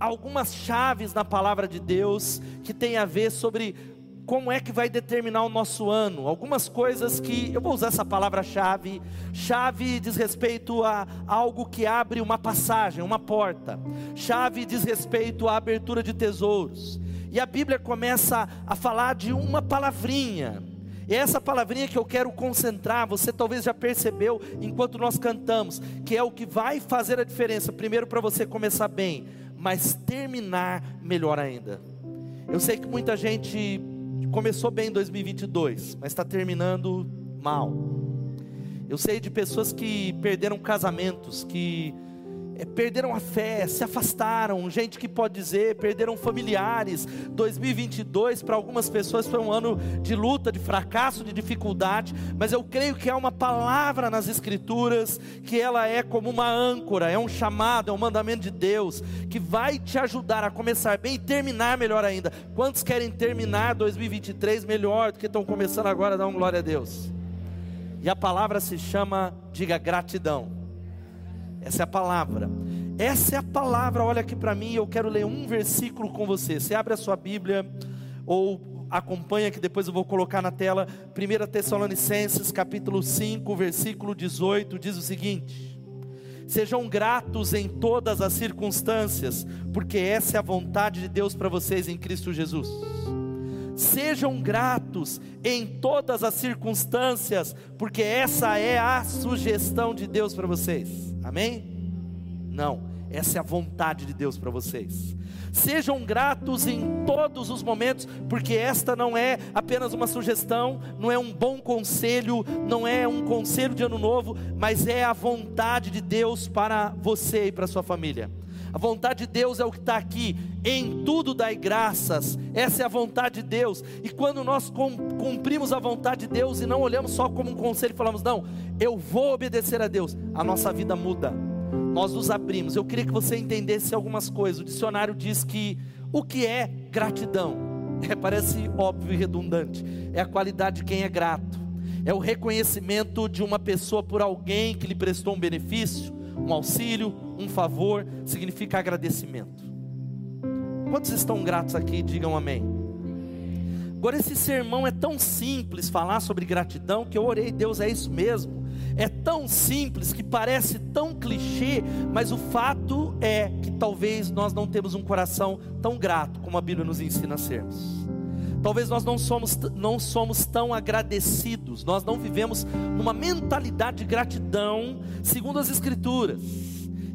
Algumas chaves na palavra de Deus que tem a ver sobre como é que vai determinar o nosso ano. Algumas coisas que, eu vou usar essa palavra-chave. Chave diz respeito a algo que abre uma passagem, uma porta. Chave diz respeito à abertura de tesouros. E a Bíblia começa a falar de uma palavrinha. E é essa palavrinha que eu quero concentrar, você talvez já percebeu enquanto nós cantamos, que é o que vai fazer a diferença, primeiro para você começar bem, mas terminar melhor ainda. Eu sei que muita gente começou bem em 2022, mas está terminando mal. Eu sei de pessoas que perderam casamentos, que perderam a fé, se afastaram, gente que pode dizer, perderam familiares. 2022 para algumas pessoas foi um ano de luta, de fracasso, de dificuldade, mas eu creio que há uma palavra nas escrituras que ela é como uma âncora, é um chamado, é um mandamento de Deus que vai te ajudar a começar bem e terminar melhor ainda. Quantos querem terminar 2023 melhor do que estão começando agora? Dá um glória a Deus. E a palavra se chama, diga gratidão. Essa é a palavra. Essa é a palavra. Olha aqui para mim, eu quero ler um versículo com você. Você abre a sua Bíblia ou acompanha que depois eu vou colocar na tela. 1 Tessalonicenses, capítulo 5, versículo 18, diz o seguinte: Sejam gratos em todas as circunstâncias, porque essa é a vontade de Deus para vocês em Cristo Jesus. Sejam gratos em todas as circunstâncias, porque essa é a sugestão de Deus para vocês. Amém? Não, essa é a vontade de Deus para vocês. Sejam gratos em todos os momentos, porque esta não é apenas uma sugestão, não é um bom conselho, não é um conselho de ano novo, mas é a vontade de Deus para você e para sua família. A vontade de Deus é o que está aqui. Em tudo dai graças. Essa é a vontade de Deus. E quando nós cumprimos a vontade de Deus e não olhamos só como um conselho e falamos, não, eu vou obedecer a Deus, a nossa vida muda. Nós nos abrimos. Eu queria que você entendesse algumas coisas. O dicionário diz que o que é gratidão? É, parece óbvio e redundante. É a qualidade de quem é grato. É o reconhecimento de uma pessoa por alguém que lhe prestou um benefício, um auxílio, um favor, significa agradecimento. Quantos estão gratos aqui? Digam amém. Agora, esse sermão é tão simples falar sobre gratidão que eu orei, Deus, é isso mesmo. É tão simples que parece tão clichê, mas o fato é que talvez nós não temos um coração tão grato como a Bíblia nos ensina a sermos. Talvez nós não somos, não somos tão agradecidos, nós não vivemos numa mentalidade de gratidão, segundo as Escrituras.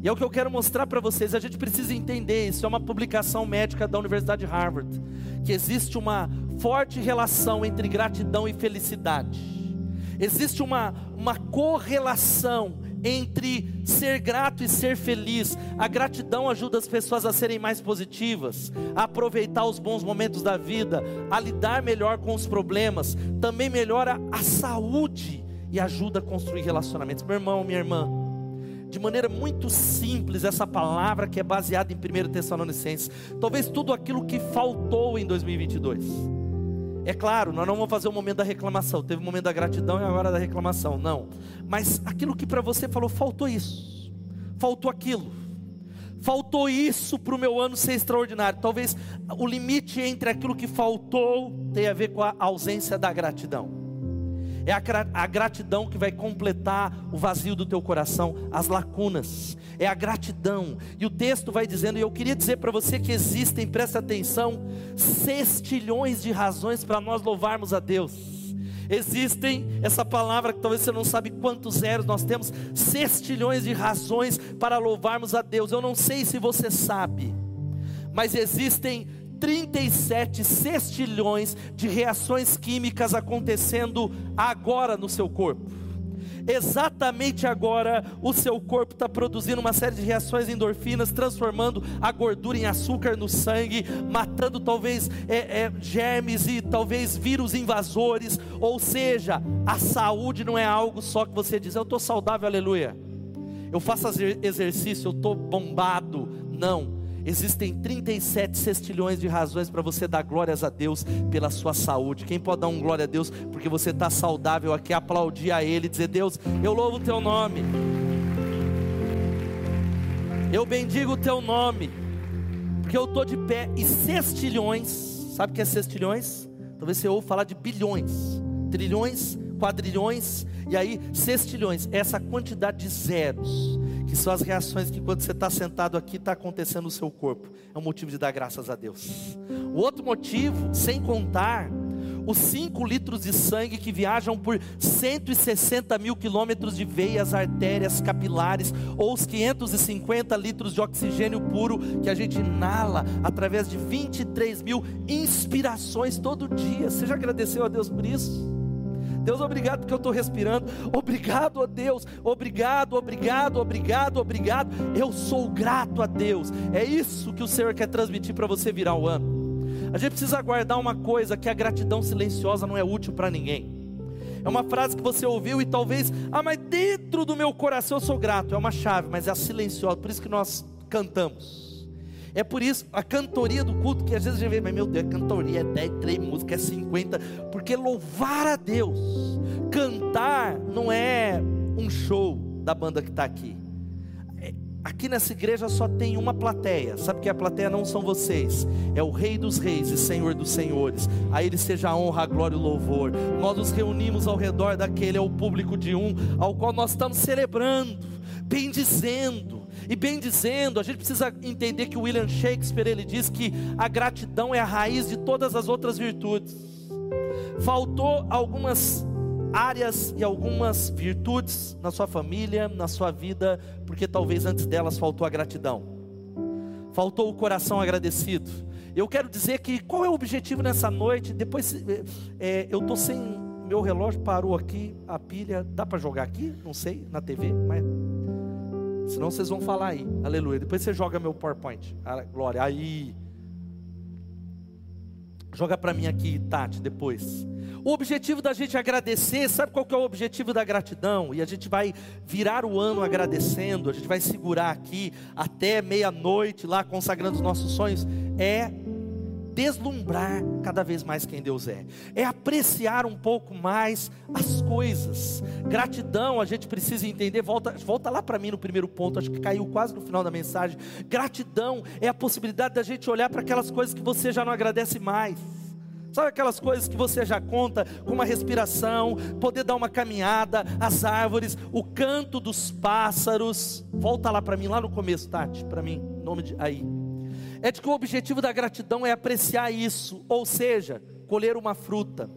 E é o que eu quero mostrar para vocês. A gente precisa entender isso. É uma publicação médica da Universidade de Harvard. Que existe uma forte relação entre gratidão e felicidade. Existe uma, uma correlação entre ser grato e ser feliz. A gratidão ajuda as pessoas a serem mais positivas, a aproveitar os bons momentos da vida, a lidar melhor com os problemas, também melhora a saúde e ajuda a construir relacionamentos. Meu irmão, minha irmã, de maneira muito simples essa palavra que é baseada em 1 Tessalonicenses, talvez tudo aquilo que faltou em 2022 é claro, nós não vamos fazer o momento da reclamação. Teve o momento da gratidão e agora da reclamação. Não. Mas aquilo que para você falou, faltou isso. Faltou aquilo. Faltou isso para o meu ano ser extraordinário. Talvez o limite entre aquilo que faltou tenha a ver com a ausência da gratidão. É a gratidão que vai completar o vazio do teu coração, as lacunas. É a gratidão. E o texto vai dizendo, e eu queria dizer para você que existem, presta atenção, sextilhões de razões para nós louvarmos a Deus. Existem, essa palavra que talvez você não sabe quantos zeros nós temos, sextilhões de razões para louvarmos a Deus. Eu não sei se você sabe, mas existem 37 sextilhões de reações químicas acontecendo agora no seu corpo. Exatamente agora, o seu corpo está produzindo uma série de reações endorfinas, transformando a gordura em açúcar no sangue, matando talvez é, é, germes e talvez vírus invasores. Ou seja, a saúde não é algo só que você diz, eu estou saudável, aleluia. Eu faço exercício, eu estou bombado. Não Existem 37 sextilhões de razões para você dar glórias a Deus pela sua saúde. Quem pode dar um glória a Deus porque você está saudável aqui, aplaudir a Ele, dizer: Deus, eu louvo o Teu nome. Eu bendigo o teu nome, porque eu estou de pé e sextilhões, sabe o que é sextilhões? Talvez você ouça falar de bilhões, trilhões, quadrilhões, e aí sextilhões, essa quantidade de zeros, que são as reações que quando você está sentado aqui está acontecendo no seu corpo, é um motivo de dar graças a Deus. O outro motivo, sem contar os 5 litros de sangue que viajam por 160 mil quilômetros de veias, artérias, capilares, ou os 550 litros de oxigênio puro que a gente inala através de 23 mil inspirações todo dia. Você já agradeceu a Deus por isso? Deus, obrigado porque eu estou respirando. Obrigado a Deus. Obrigado, obrigado, obrigado, obrigado. Eu sou grato a Deus. É isso que o Senhor quer transmitir para você virar o ano. A gente precisa guardar uma coisa: que a gratidão silenciosa não é útil para ninguém. É uma frase que você ouviu e talvez, ah, mas dentro do meu coração eu sou grato. É uma chave, mas é a silenciosa, por isso que nós cantamos. É por isso a cantoria do culto que às vezes a gente vê, mas meu Deus, cantoria é 10, 3 músicas, é 50, porque louvar a Deus, cantar não é um show da banda que está aqui. Aqui nessa igreja só tem uma plateia. Sabe que a plateia não são vocês, é o Rei dos Reis e Senhor dos Senhores. A Ele seja a honra, a glória e o louvor. Nós nos reunimos ao redor daquele, é o público de um, ao qual nós estamos celebrando, bendizendo. E bem dizendo, a gente precisa entender que William Shakespeare ele diz que a gratidão é a raiz de todas as outras virtudes. Faltou algumas áreas e algumas virtudes na sua família, na sua vida, porque talvez antes delas faltou a gratidão, faltou o coração agradecido. Eu quero dizer que qual é o objetivo nessa noite? Depois é, eu estou sem meu relógio parou aqui, a pilha dá para jogar aqui? Não sei na TV, mas senão vocês vão falar aí, aleluia. Depois você joga meu PowerPoint, ah, glória. Aí joga para mim aqui, Tati, depois. O objetivo da gente agradecer, sabe qual que é o objetivo da gratidão? E a gente vai virar o ano agradecendo, a gente vai segurar aqui até meia-noite lá consagrando os nossos sonhos, é deslumbrar cada vez mais quem Deus é, é apreciar um pouco mais as coisas. Gratidão, a gente precisa entender, volta, volta lá para mim no primeiro ponto, acho que caiu quase no final da mensagem. Gratidão é a possibilidade da gente olhar para aquelas coisas que você já não agradece mais. Sabe aquelas coisas que você já conta com uma respiração, poder dar uma caminhada, as árvores, o canto dos pássaros. Volta lá para mim, lá no começo, Tati, para mim, nome de aí. É de que o objetivo da gratidão é apreciar isso, ou seja, colher uma fruta,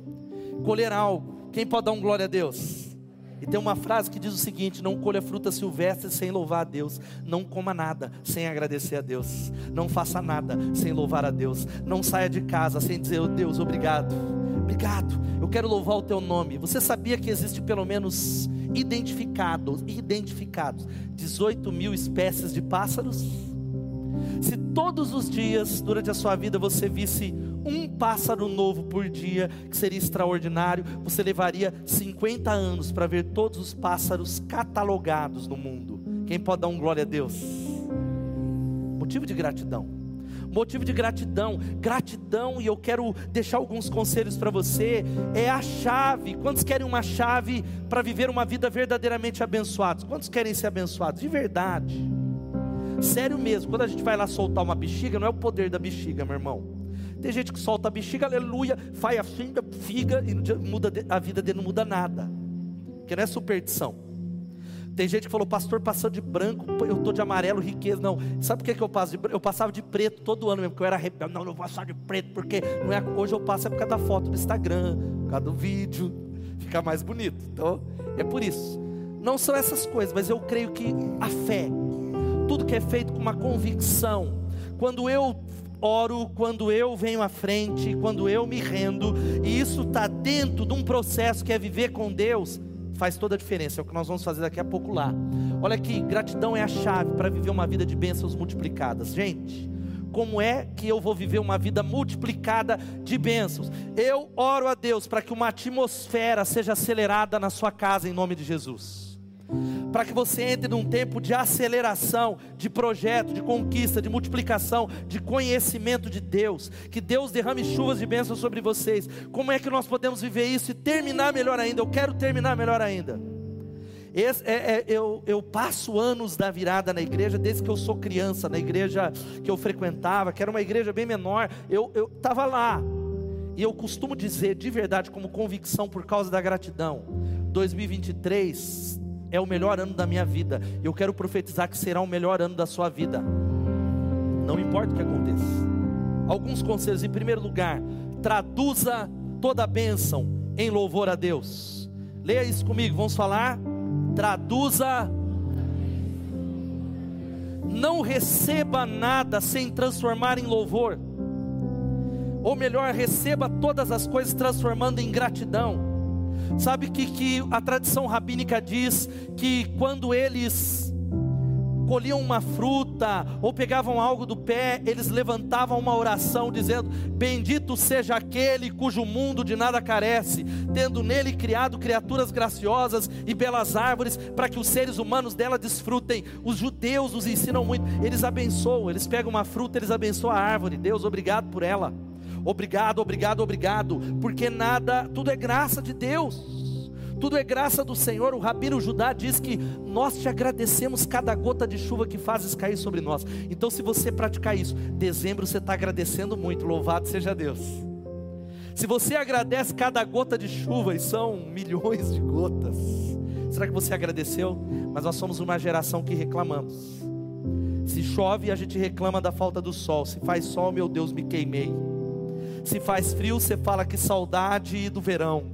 colher algo. Quem pode dar um glória a Deus? E tem uma frase que diz o seguinte: Não colha fruta silvestre sem louvar a Deus. Não coma nada sem agradecer a Deus. Não faça nada sem louvar a Deus. Não saia de casa sem dizer, oh, Deus, obrigado. Obrigado. Eu quero louvar o teu nome. Você sabia que existe pelo menos identificados, identificados, 18 mil espécies de pássaros? Se todos os dias, durante a sua vida, você visse um pássaro novo por dia, que seria extraordinário, você levaria 50 anos para ver todos os pássaros catalogados no mundo. Quem pode dar um glória a Deus? Motivo de gratidão. Motivo de gratidão, gratidão, e eu quero deixar alguns conselhos para você. É a chave. Quantos querem uma chave para viver uma vida verdadeiramente abençoados? Quantos querem ser abençoados? De verdade. Sério mesmo, quando a gente vai lá soltar uma bexiga, não é o poder da bexiga, meu irmão tem gente que solta a bexiga, aleluia, faz a finga, figa e muda a vida dele não muda nada. Que não é superstição. Tem gente que falou, pastor, passando de branco, eu estou de amarelo, riqueza. Não, sabe por que, que eu passo de branco? Eu passava de preto todo ano mesmo, porque eu era rebelde. Não, não vou passar de preto, porque não é, hoje eu passo é por causa da foto do Instagram, por causa do vídeo, fica mais bonito. Então, é por isso. Não são essas coisas, mas eu creio que a fé, tudo que é feito com uma convicção, quando eu oro quando eu venho à frente, quando eu me rendo, e isso está dentro de um processo que é viver com Deus, faz toda a diferença. É o que nós vamos fazer daqui a pouco lá. Olha aqui, gratidão é a chave para viver uma vida de bênçãos multiplicadas. Gente, como é que eu vou viver uma vida multiplicada de bênçãos? Eu oro a Deus para que uma atmosfera seja acelerada na sua casa em nome de Jesus para que você entre num tempo de aceleração, de projeto, de conquista, de multiplicação, de conhecimento de Deus. Que Deus derrame chuvas de bênçãos sobre vocês. Como é que nós podemos viver isso e terminar melhor ainda? Eu quero terminar melhor ainda. Esse, é, é, eu, eu passo anos da virada na igreja, desde que eu sou criança, na igreja que eu frequentava, que era uma igreja bem menor, eu estava lá. E eu costumo dizer de verdade, como convicção, por causa da gratidão: 2023 é o melhor ano da minha vida. Eu quero profetizar que será o melhor ano da sua vida. Não importa o que aconteça. Alguns conselhos, em primeiro lugar, traduza toda a bênção em louvor a Deus. Leia isso comigo, vamos falar? Traduza. Não receba nada sem transformar em louvor. Ou melhor, receba todas as coisas transformando em gratidão. Sabe que, que a tradição rabínica diz que quando eles colhiam uma fruta ou pegavam algo do pé, eles levantavam uma oração dizendo: Bendito seja aquele cujo mundo de nada carece, tendo nele criado criaturas graciosas e belas árvores, para que os seres humanos dela desfrutem. Os judeus nos ensinam muito, eles abençoam, eles pegam uma fruta, eles abençoam a árvore. Deus, obrigado por ela. Obrigado, obrigado, obrigado, porque nada, tudo é graça de Deus tudo é graça do Senhor. O Rabino Judá diz que nós te agradecemos cada gota de chuva que fazes cair sobre nós. Então, se você praticar isso, dezembro você está agradecendo muito, louvado seja Deus. Se você agradece cada gota de chuva, e são milhões de gotas, será que você agradeceu? Mas nós somos uma geração que reclamamos. Se chove, a gente reclama da falta do sol. Se faz sol, meu Deus, me queimei. Se faz frio, você fala que saudade do verão.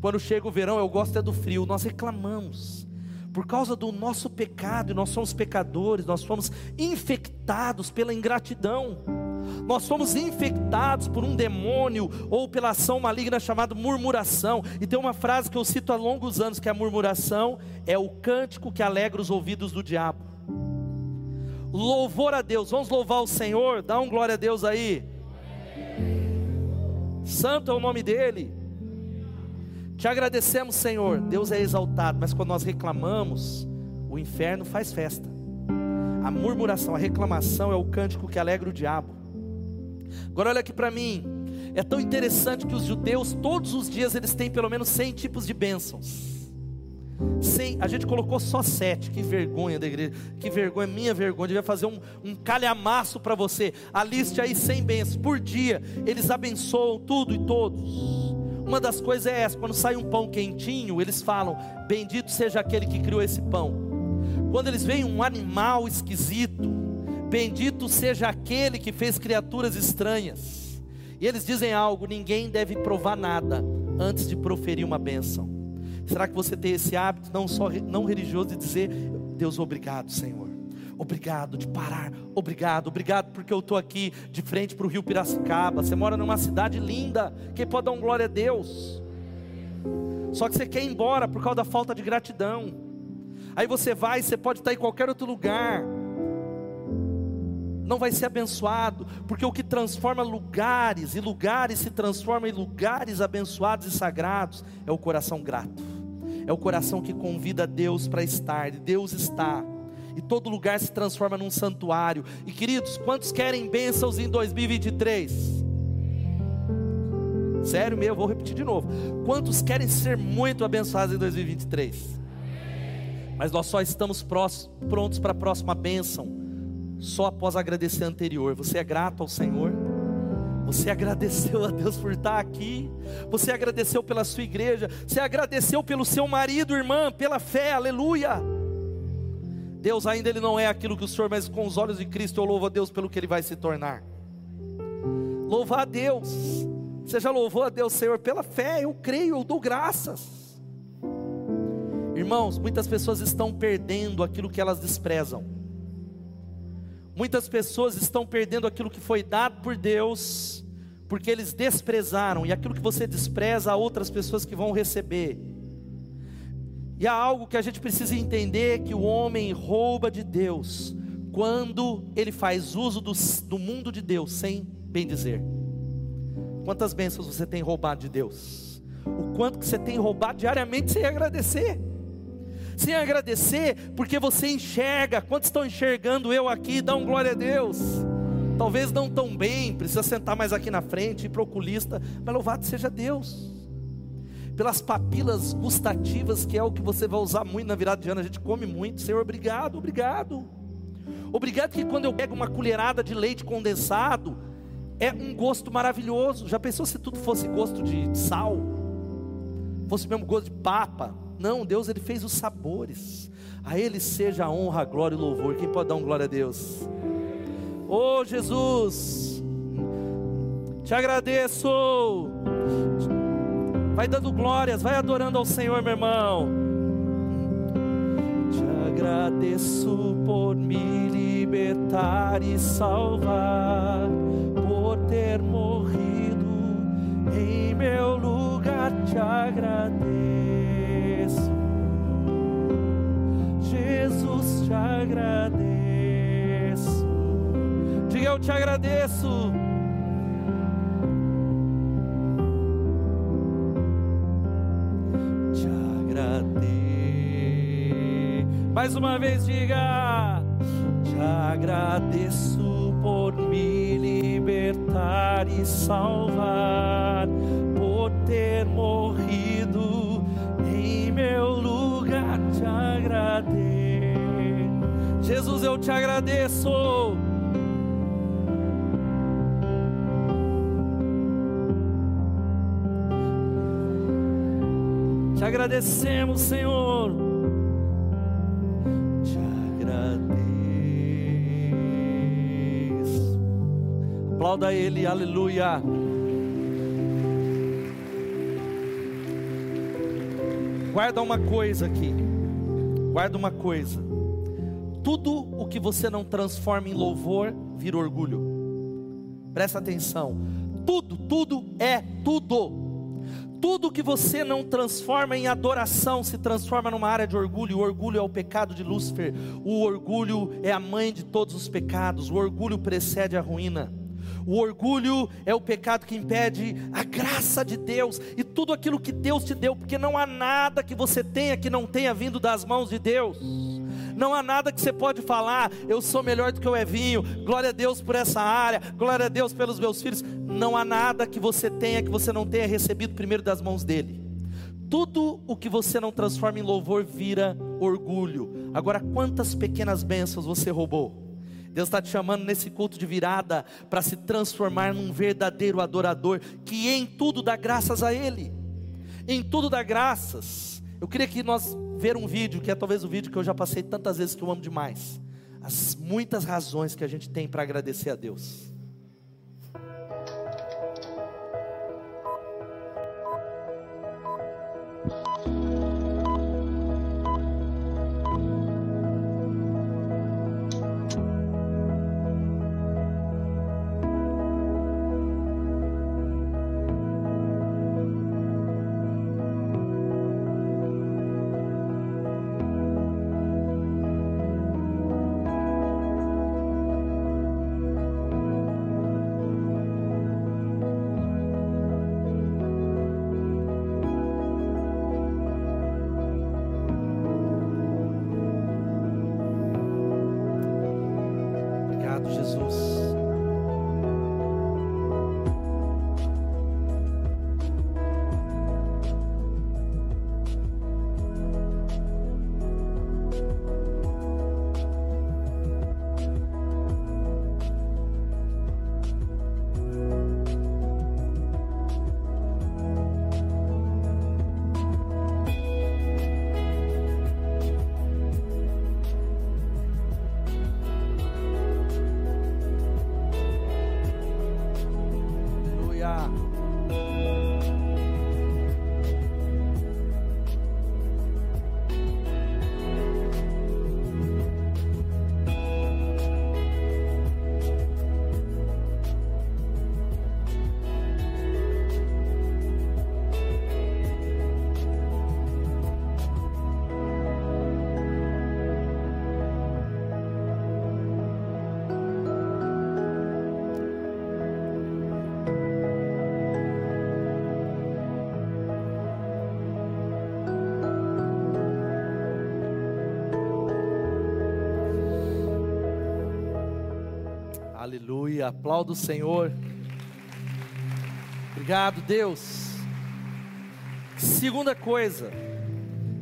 Quando chega o verão, eu gosto é do frio. Nós reclamamos. Por causa do nosso pecado, e nós somos pecadores, nós fomos infectados pela ingratidão. Nós somos infectados por um demônio ou pela ação maligna chamada murmuração. E tem uma frase que eu cito há longos anos que a murmuração é o cântico que alegra os ouvidos do diabo. Louvor a Deus. Vamos louvar o Senhor. Dá um glória a Deus aí. Santo é o nome dele. Te agradecemos, Senhor. Deus é exaltado, mas quando nós reclamamos, o inferno faz festa. A murmuração, a reclamação é o cântico que alegra o diabo. Agora olha aqui para mim. É tão interessante que os judeus todos os dias eles têm pelo menos 100 tipos de bênçãos. 100, a gente colocou só sete. Que vergonha da igreja. Que vergonha, minha vergonha. Devia fazer um, um calhamaço para você. A lista aí 100 bênçãos por dia. Eles abençoam tudo e todos. Uma das coisas é essa: quando sai um pão quentinho, eles falam: Bendito seja aquele que criou esse pão. Quando eles veem um animal esquisito, bendito seja aquele que fez criaturas estranhas. E eles dizem algo: ninguém deve provar nada antes de proferir uma bênção. Será que você tem esse hábito, não só não religioso, de dizer: Deus, obrigado, Senhor. Obrigado de parar, obrigado, obrigado porque eu estou aqui de frente para o rio Piracicaba. Você mora numa cidade linda, quem pode dar um glória a Deus? Só que você quer ir embora por causa da falta de gratidão. Aí você vai, você pode estar em qualquer outro lugar, não vai ser abençoado, porque o que transforma lugares, e lugares se transforma em lugares abençoados e sagrados, é o coração grato, é o coração que convida Deus para estar, Deus está e todo lugar se transforma num santuário. E queridos, quantos querem bênçãos em 2023? Sério mesmo, vou repetir de novo. Quantos querem ser muito abençoados em 2023? Mas nós só estamos prontos para a próxima bênção, só após agradecer a anterior. Você é grato ao Senhor? Você agradeceu a Deus por estar aqui. Você agradeceu pela sua igreja. Você agradeceu pelo seu marido, irmã, pela fé. Aleluia. Deus ainda ele não é aquilo que o Senhor, mas com os olhos de Cristo eu louvo a Deus pelo que ele vai se tornar. Louvar a Deus. Você já louvou a Deus, Senhor, pela fé, eu creio, eu dou graças. Irmãos, muitas pessoas estão perdendo aquilo que elas desprezam. Muitas pessoas estão perdendo aquilo que foi dado por Deus, porque eles desprezaram, e aquilo que você despreza, há outras pessoas que vão receber. E há algo que a gente precisa entender: que o homem rouba de Deus quando ele faz uso do, do mundo de Deus sem bem dizer. Quantas bênçãos você tem roubado de Deus? O quanto que você tem roubado diariamente sem agradecer? Sem agradecer, porque você enxerga. Quantos estão enxergando eu aqui? Dá um glória a Deus. Talvez não tão bem, precisa sentar mais aqui na frente, ir para o oculista, mas louvado seja Deus. pelas papilas gustativas, que é o que você vai usar muito na virada de ano. A gente come muito. Senhor, obrigado, obrigado. Obrigado que quando eu pego uma colherada de leite condensado, é um gosto maravilhoso. Já pensou se tudo fosse gosto de sal? Fosse mesmo gosto de papa? Não, Deus ele fez os sabores. A Ele seja a honra, a glória e o louvor. Quem pode dar um glória a Deus? Oh Jesus, te agradeço. Vai dando glórias, vai adorando ao Senhor, meu irmão. Te agradeço por me libertar e salvar, te agradeço. Te agradeço. Mais uma vez, diga: Te agradeço por me libertar e salvar, por ter morrido em meu lugar. Te agradeço. Jesus, eu te agradeço. Agradecemos, Senhor. Te agradeço. Aplauda Ele, aleluia. Guarda uma coisa aqui. Guarda uma coisa. Tudo o que você não transforma em louvor vira orgulho. Presta atenção. Tudo, tudo é tudo. Tudo que você não transforma em adoração se transforma numa área de orgulho. O orgulho é o pecado de Lúcifer. O orgulho é a mãe de todos os pecados. O orgulho precede a ruína. O orgulho é o pecado que impede a graça de Deus e tudo aquilo que Deus te deu, porque não há nada que você tenha que não tenha vindo das mãos de Deus. Não há nada que você pode falar, eu sou melhor do que o Evinho, glória a Deus por essa área, glória a Deus pelos meus filhos. Não há nada que você tenha que você não tenha recebido primeiro das mãos dele. Tudo o que você não transforma em louvor vira orgulho. Agora, quantas pequenas bênçãos você roubou? Deus está te chamando nesse culto de virada para se transformar num verdadeiro adorador que em tudo dá graças a Ele. Em tudo dá graças. Eu queria que nós ver um vídeo que é talvez o vídeo que eu já passei tantas vezes que eu amo demais. As muitas razões que a gente tem para agradecer a Deus. Aleluia. Aplauda o Senhor. Obrigado, Deus. Segunda coisa,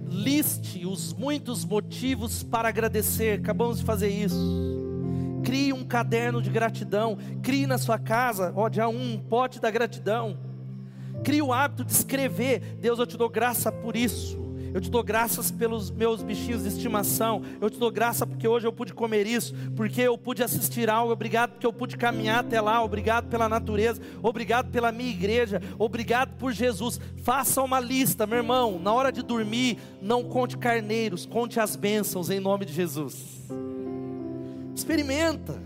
liste os muitos motivos para agradecer. Acabamos de fazer isso. Crie um caderno de gratidão. Crie na sua casa, ó, dia um, pote da gratidão. Crie o hábito de escrever. Deus, eu te dou graça por isso. Eu te dou graças pelos meus bichinhos de estimação. Eu te dou graça porque hoje eu pude comer isso, porque eu pude assistir algo. Obrigado porque eu pude caminhar até lá. Obrigado pela natureza. Obrigado pela minha igreja. Obrigado por Jesus. Faça uma lista, meu irmão. Na hora de dormir, não conte carneiros, conte as bênçãos em nome de Jesus. Experimenta.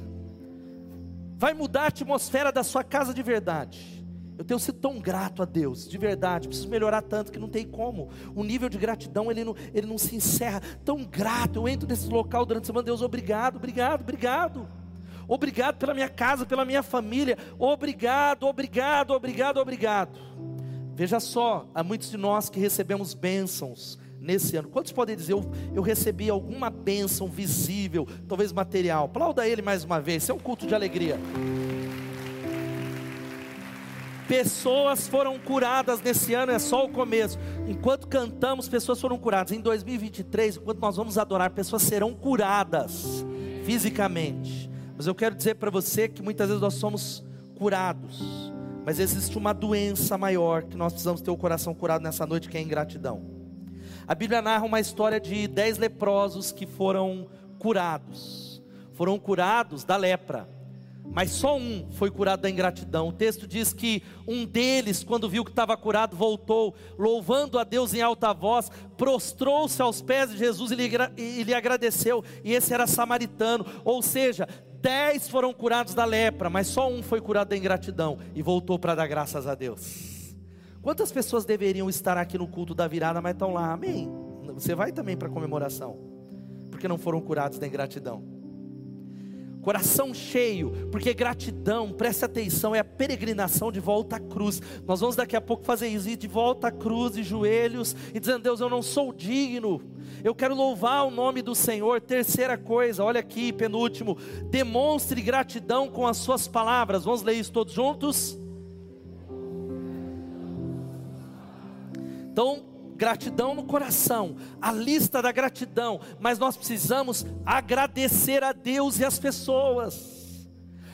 Vai mudar a atmosfera da sua casa de verdade. Eu tenho sido tão grato a Deus, de verdade, preciso melhorar tanto que não tem como. O nível de gratidão, ele não, ele não se encerra. Tão grato, eu entro nesse local durante a semana, Deus, obrigado, obrigado, obrigado. Obrigado pela minha casa, pela minha família. Obrigado, obrigado, obrigado, obrigado. Veja só, há muitos de nós que recebemos bênçãos nesse ano. Quantos podem dizer, eu, eu recebi alguma bênção visível, talvez material? Aplauda ele mais uma vez, isso é um culto de alegria. Pessoas foram curadas nesse ano, é só o começo. Enquanto cantamos, pessoas foram curadas. Em 2023, enquanto nós vamos adorar, pessoas serão curadas fisicamente. Mas eu quero dizer para você que muitas vezes nós somos curados, mas existe uma doença maior que nós precisamos ter o coração curado nessa noite, que é a ingratidão. A Bíblia narra uma história de dez leprosos que foram curados. Foram curados da lepra mas só um foi curado da ingratidão. O texto diz que um deles, quando viu que estava curado, voltou, louvando a Deus em alta voz, prostrou-se aos pés de Jesus e lhe, agradeceu. E esse era samaritano, ou seja, dez foram curados da lepra, mas só um foi curado da ingratidão e voltou para dar graças a Deus. Quantas pessoas deveriam estar aqui no culto da virada, mas estão lá? Amém. Você vai também para a comemoração, porque não foram curados da ingratidão coração cheio, porque gratidão, preste atenção, é a peregrinação de volta à cruz. Nós vamos daqui a pouco fazer isso, ir de volta à cruz, de joelhos, e dizendo: Deus, eu não sou digno, eu quero louvar o nome do Senhor. Terceira coisa, olha aqui, penúltimo, demonstre gratidão com as suas palavras. Vamos ler isso todos juntos? Então, gratidão no coração, a lista da gratidão, mas nós precisamos agradecer a Deus e as pessoas.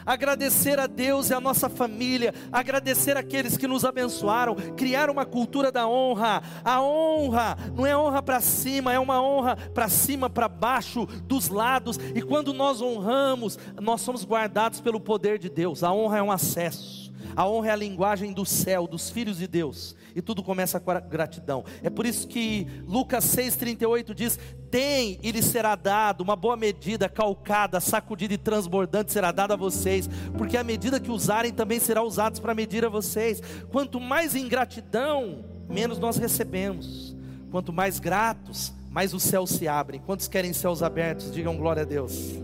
Agradecer a Deus e a nossa família, agradecer aqueles que nos abençoaram, criar uma cultura da honra. A honra não é honra para cima, é uma honra para cima, para baixo, dos lados. E quando nós honramos, nós somos guardados pelo poder de Deus. A honra é um acesso. A honra é a linguagem do céu, dos filhos de Deus e tudo começa com a gratidão. É por isso que Lucas 6,38 diz: Tem e lhe será dado uma boa medida, calcada, sacudida e transbordante será dada a vocês, porque a medida que usarem também será usada para medir a vocês. Quanto mais ingratidão, menos nós recebemos. Quanto mais gratos, mais os céus se abrem. Quantos querem céus abertos? Digam glória a Deus.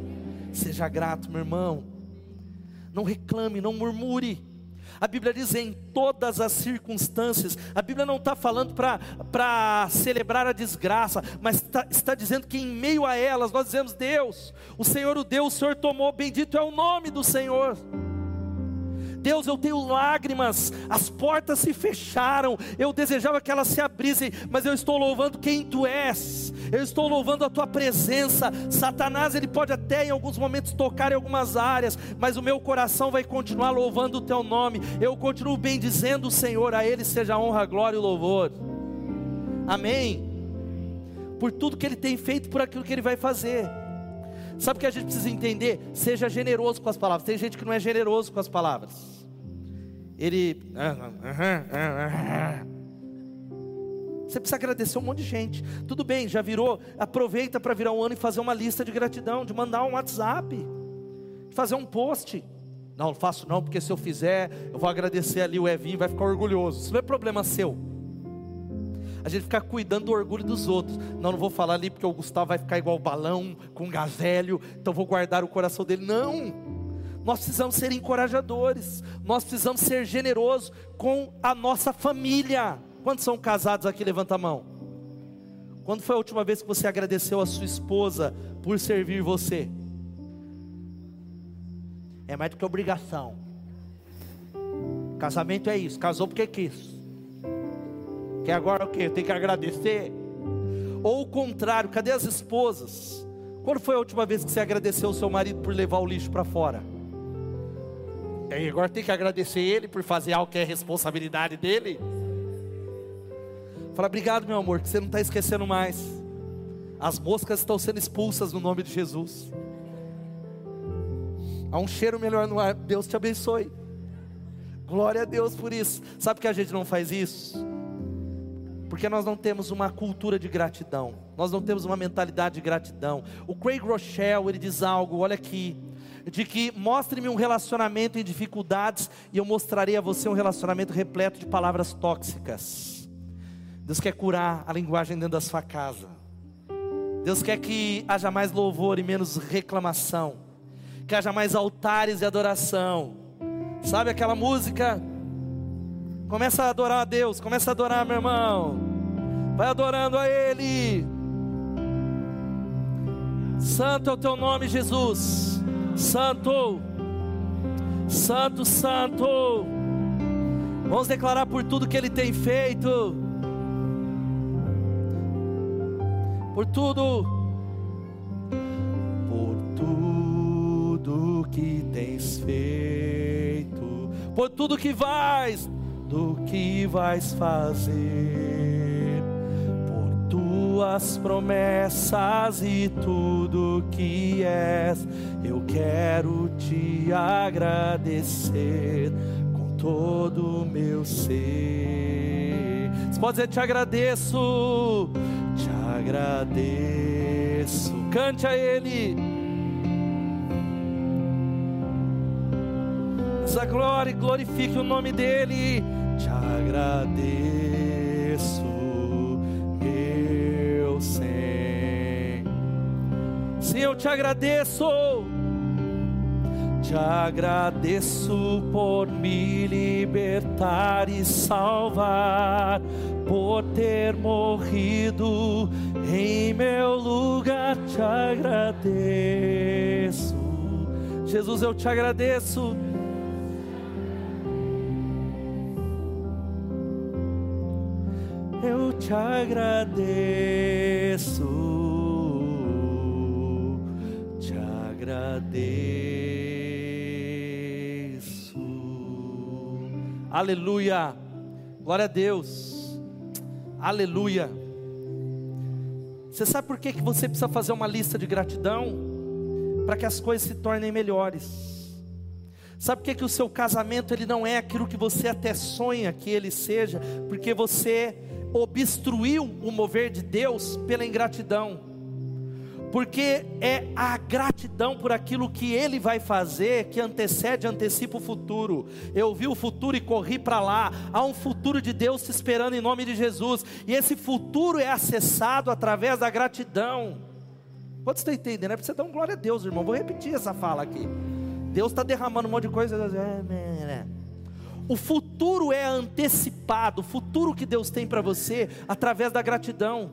Seja grato, meu irmão. Não reclame, não murmure. A Bíblia diz em todas as circunstâncias. A Bíblia não está falando para celebrar a desgraça, mas está, está dizendo que em meio a elas nós dizemos: Deus, o Senhor o deu, o Senhor tomou, bendito é o nome do Senhor. Deus, eu tenho lágrimas, as portas se fecharam, eu desejava que elas se abrissem, mas eu estou louvando quem tu és, eu estou louvando a tua presença. Satanás, ele pode até em alguns momentos tocar em algumas áreas, mas o meu coração vai continuar louvando o teu nome, eu continuo bendizendo o Senhor, a Ele seja honra, glória e louvor. Amém. Por tudo que Ele tem feito, por aquilo que Ele vai fazer. Sabe o que a gente precisa entender? Seja generoso com as palavras. Tem gente que não é generoso com as palavras. Ele. Você precisa agradecer um monte de gente. Tudo bem, já virou. Aproveita para virar um ano e fazer uma lista de gratidão, de mandar um WhatsApp, de fazer um post. Não, não faço não, porque se eu fizer, eu vou agradecer ali o Evinho, vai ficar orgulhoso. Isso não é problema seu a gente ficar cuidando do orgulho dos outros. Não, não vou falar ali porque o Gustavo vai ficar igual balão, com gazelho, então vou guardar o coração dele. Não! Nós precisamos ser encorajadores, nós precisamos ser generosos com a nossa família. Quantos são casados aqui? Levanta a mão. Quando foi a última vez que você agradeceu a sua esposa por servir você? É mais do que obrigação. Casamento é isso, casou porque quis. Que agora o quê? Tem que agradecer. Ou o contrário, cadê as esposas? Quando foi a última vez que você agradeceu o seu marido por levar o lixo para fora? E agora tem que agradecer ele por fazer algo que é responsabilidade dele. Fala, obrigado, meu amor, que você não está esquecendo mais. As moscas estão sendo expulsas no nome de Jesus. Há um cheiro melhor no ar. Deus te abençoe. Glória a Deus por isso. Sabe que a gente não faz isso? Porque nós não temos uma cultura de gratidão. Nós não temos uma mentalidade de gratidão. O Craig Rochelle, ele diz algo, olha aqui, de que mostre-me um relacionamento em dificuldades e eu mostrarei a você um relacionamento repleto de palavras tóxicas. Deus quer curar a linguagem dentro da sua casa. Deus quer que haja mais louvor e menos reclamação. Que haja mais altares e adoração. Sabe aquela música? Começa a adorar a Deus, começa a adorar, meu irmão. Vai adorando a Ele. Santo é o teu nome, Jesus. Santo, Santo, Santo. Vamos declarar por tudo que Ele tem feito. Por tudo. Por tudo que tens feito. Por tudo que vais do que vais fazer, por tuas promessas e tudo que és, eu quero te agradecer com todo o meu ser. Você pode dizer: Te agradeço, te agradeço. Cante a Ele. glória e glorifique o nome dEle agradeço, meu Senhor. Sim, eu te agradeço, te agradeço por me libertar e salvar, por ter morrido em meu lugar. Te agradeço, Jesus, eu te agradeço te agradeço, te agradeço. Aleluia, glória a Deus, aleluia. Você sabe por que, que você precisa fazer uma lista de gratidão? Para que as coisas se tornem melhores. Sabe por que, que o seu casamento ele não é aquilo que você até sonha que ele seja? Porque você obstruiu o mover de Deus pela ingratidão. Porque é a gratidão por aquilo que Ele vai fazer que antecede, antecipa o futuro. Eu vi o futuro e corri para lá. Há um futuro de Deus te esperando em nome de Jesus. E esse futuro é acessado através da gratidão. Quantos estão entendendo? É para você dar um glória a Deus, irmão. Vou repetir essa fala aqui. Deus está derramando um monte de coisa. O futuro é antecipado, o futuro que Deus tem para você através da gratidão.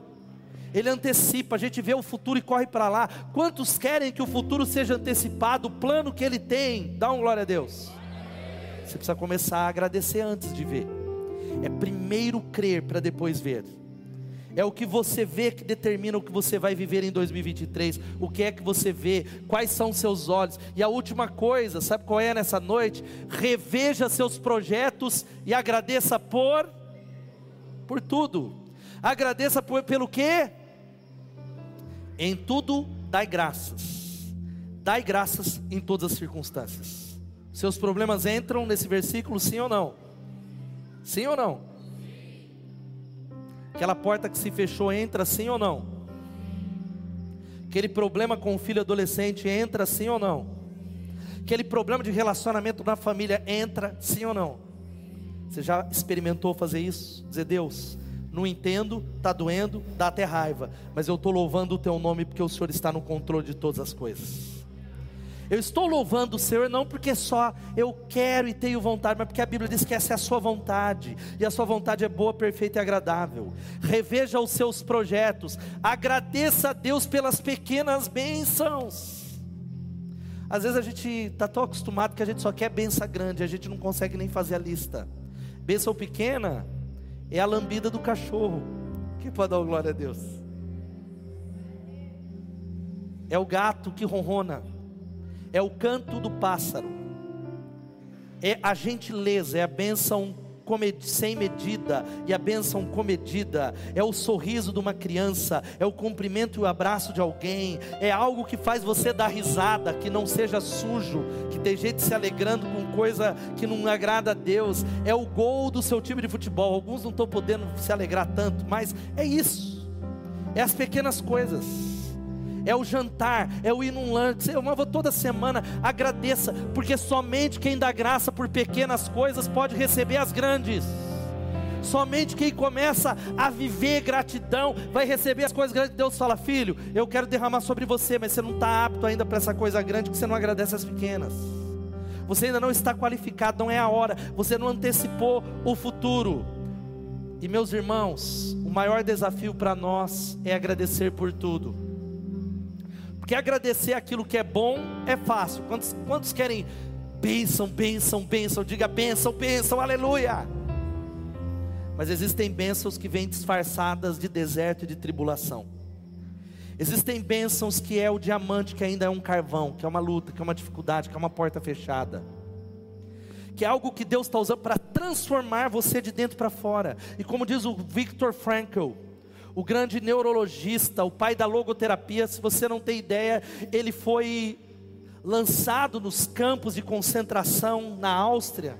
Ele antecipa, a gente vê o futuro e corre para lá. Quantos querem que o futuro seja antecipado, o plano que ele tem? Dá um glória a Deus. Você precisa começar a agradecer antes de ver. É primeiro crer para depois ver. É o que você vê que determina o que você vai viver em 2023. O que é que você vê? Quais são seus olhos? E a última coisa, sabe qual é nessa noite? Reveja seus projetos e agradeça por por tudo. Agradeça por, pelo quê? Em tudo dai graças. Dai graças em todas as circunstâncias. Seus problemas entram nesse versículo, sim ou não? Sim ou não? Aquela porta que se fechou entra sim ou não? Aquele problema com o filho adolescente entra sim ou não? Aquele problema de relacionamento na família entra sim ou não? Você já experimentou fazer isso? Dizer, Deus, não entendo, está doendo, dá até raiva, mas eu estou louvando o teu nome porque o Senhor está no controle de todas as coisas. Eu estou louvando o Senhor não porque só eu quero e tenho vontade, mas porque a Bíblia diz que essa é a sua vontade, e a sua vontade é boa, perfeita e agradável. Reveja os seus projetos, agradeça a Deus pelas pequenas bênçãos. Às vezes a gente está tão acostumado que a gente só quer benção grande, a gente não consegue nem fazer a lista. Bênção pequena, é a lambida do cachorro. Quem pode dar glória a Deus? É o gato que ronrona, é o canto do pássaro, é a gentileza, é a bênção sem medida e a bênção comedida, é o sorriso de uma criança, é o cumprimento e o abraço de alguém, é algo que faz você dar risada, que não seja sujo, que tem gente se alegrando com coisa que não agrada a Deus, é o gol do seu time de futebol. Alguns não estão podendo se alegrar tanto, mas é isso, é as pequenas coisas é o jantar, é o ir num lanche. Eu vou toda semana, agradeça, porque somente quem dá graça por pequenas coisas pode receber as grandes. Somente quem começa a viver gratidão vai receber as coisas grandes. Deus fala, filho, eu quero derramar sobre você, mas você não está apto ainda para essa coisa grande, porque você não agradece as pequenas. Você ainda não está qualificado, não é a hora. Você não antecipou o futuro. E meus irmãos, o maior desafio para nós é agradecer por tudo. Porque agradecer aquilo que é bom é fácil. Quantos, quantos querem bênção, bênção, bênção? Diga bênção, bênção, aleluia. Mas existem bênçãos que vêm disfarçadas de deserto e de tribulação. Existem bênçãos que é o diamante que ainda é um carvão, que é uma luta, que é uma dificuldade, que é uma porta fechada. Que é algo que Deus está usando para transformar você de dentro para fora. E como diz o Viktor Frankl, o grande neurologista, o pai da logoterapia, se você não tem ideia, ele foi lançado nos campos de concentração na Áustria,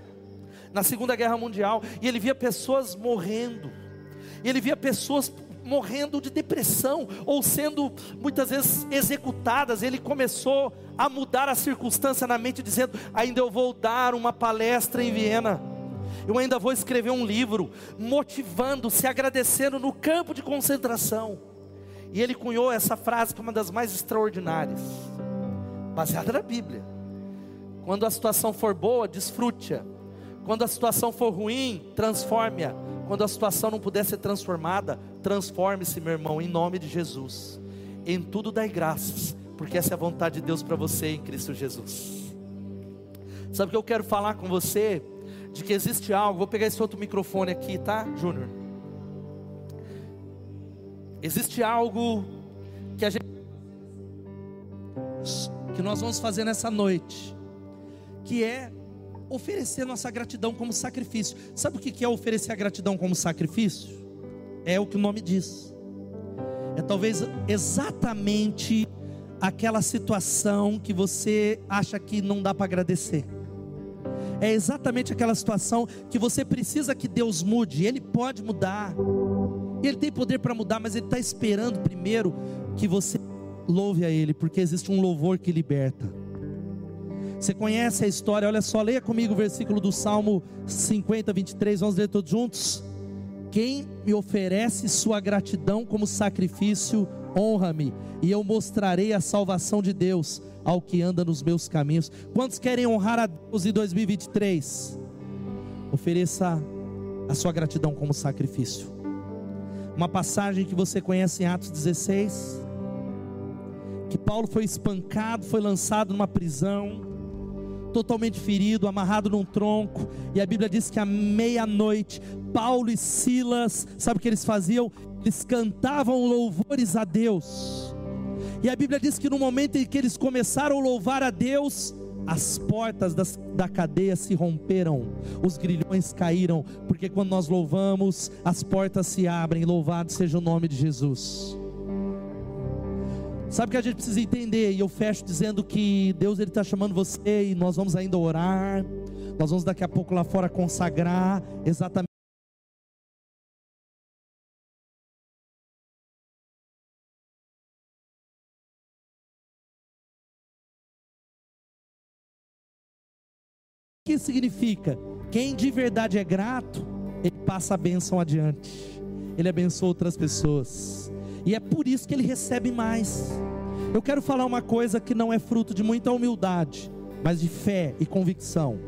na Segunda Guerra Mundial, e ele via pessoas morrendo, e ele via pessoas morrendo de depressão, ou sendo muitas vezes executadas. Ele começou a mudar a circunstância na mente, dizendo: Ainda eu vou dar uma palestra em Viena eu ainda vou escrever um livro motivando, se agradecendo no campo de concentração. E ele cunhou essa frase que é uma das mais extraordinárias, baseada na Bíblia. Quando a situação for boa, desfrute-a. Quando a situação for ruim, transforme-a. Quando a situação não puder ser transformada, transforme-se, meu irmão, em nome de Jesus. Em tudo dai graças, porque essa é a vontade de Deus para você em Cristo Jesus. Sabe o que eu quero falar com você? De que existe algo. Vou pegar esse outro microfone aqui, tá, Júnior? Existe algo que a gente que nós vamos fazer nessa noite, que é oferecer nossa gratidão como sacrifício. Sabe o que é oferecer a gratidão como sacrifício? É o que o nome diz. É talvez exatamente aquela situação que você acha que não dá para agradecer é exatamente aquela situação que você precisa que Deus mude. Ele pode mudar, Ele tem poder para mudar, mas Ele está esperando primeiro que você louve a Ele, porque existe um louvor que liberta. Você conhece a história, olha só, leia comigo o versículo do Salmo 50, 23, vamos ler todos juntos. Quem me oferece sua gratidão como sacrifício, honra-me, e eu mostrarei a salvação de Deus ao que anda nos meus caminhos. Quantos querem honrar a Deus em 2023? Ofereça a sua gratidão como sacrifício. Uma passagem que você conhece em Atos 16, que Paulo foi espancado, foi lançado numa prisão, totalmente ferido, amarrado num tronco, e a Bíblia diz que à meia-noite, Paulo e Silas, sabe o que eles faziam? Eles cantavam louvores a Deus e a Bíblia diz que no momento em que eles começaram a louvar a Deus, as portas das, da cadeia se romperam, os grilhões caíram, porque quando nós louvamos, as portas se abrem. Louvado seja o nome de Jesus. Sabe o que a gente precisa entender? E eu fecho dizendo que Deus ele está chamando você e nós vamos ainda orar. Nós vamos daqui a pouco lá fora consagrar exatamente que significa? Quem de verdade é grato, ele passa a bênção adiante, ele abençoa outras pessoas, e é por isso que ele recebe mais. Eu quero falar uma coisa que não é fruto de muita humildade, mas de fé e convicção.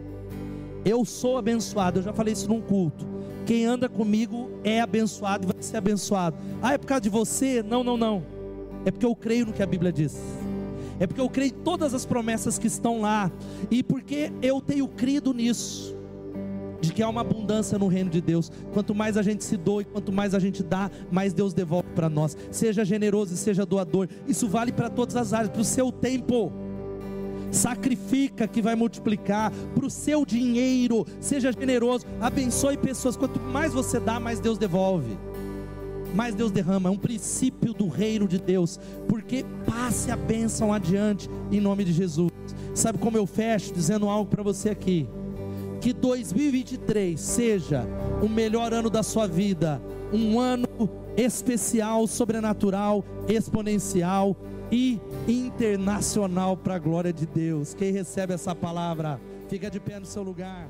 Eu sou abençoado, eu já falei isso num culto. Quem anda comigo é abençoado e vai ser abençoado. Ah, é por causa de você? Não, não, não. É porque eu creio no que a Bíblia diz é porque eu creio todas as promessas que estão lá, e porque eu tenho crido nisso. de que há uma abundância no reino de Deus. Quanto mais a gente se doa e quanto mais a gente dá, mais Deus devolve para nós. Seja generoso e seja doador. Isso vale para todas as áreas, para o seu tempo. Sacrifica que vai multiplicar para o seu dinheiro. Seja generoso, abençoe pessoas. Quanto mais você dá, mais Deus devolve mais Deus derrama, é um princípio do reino de Deus, porque passe a bênção adiante em nome de Jesus. Sabe como eu fecho dizendo algo para você aqui? Que 2023 seja o melhor ano da sua vida, um ano especial, sobrenatural, exponencial e internacional para a glória de Deus. Quem recebe essa palavra, fica de pé no seu lugar.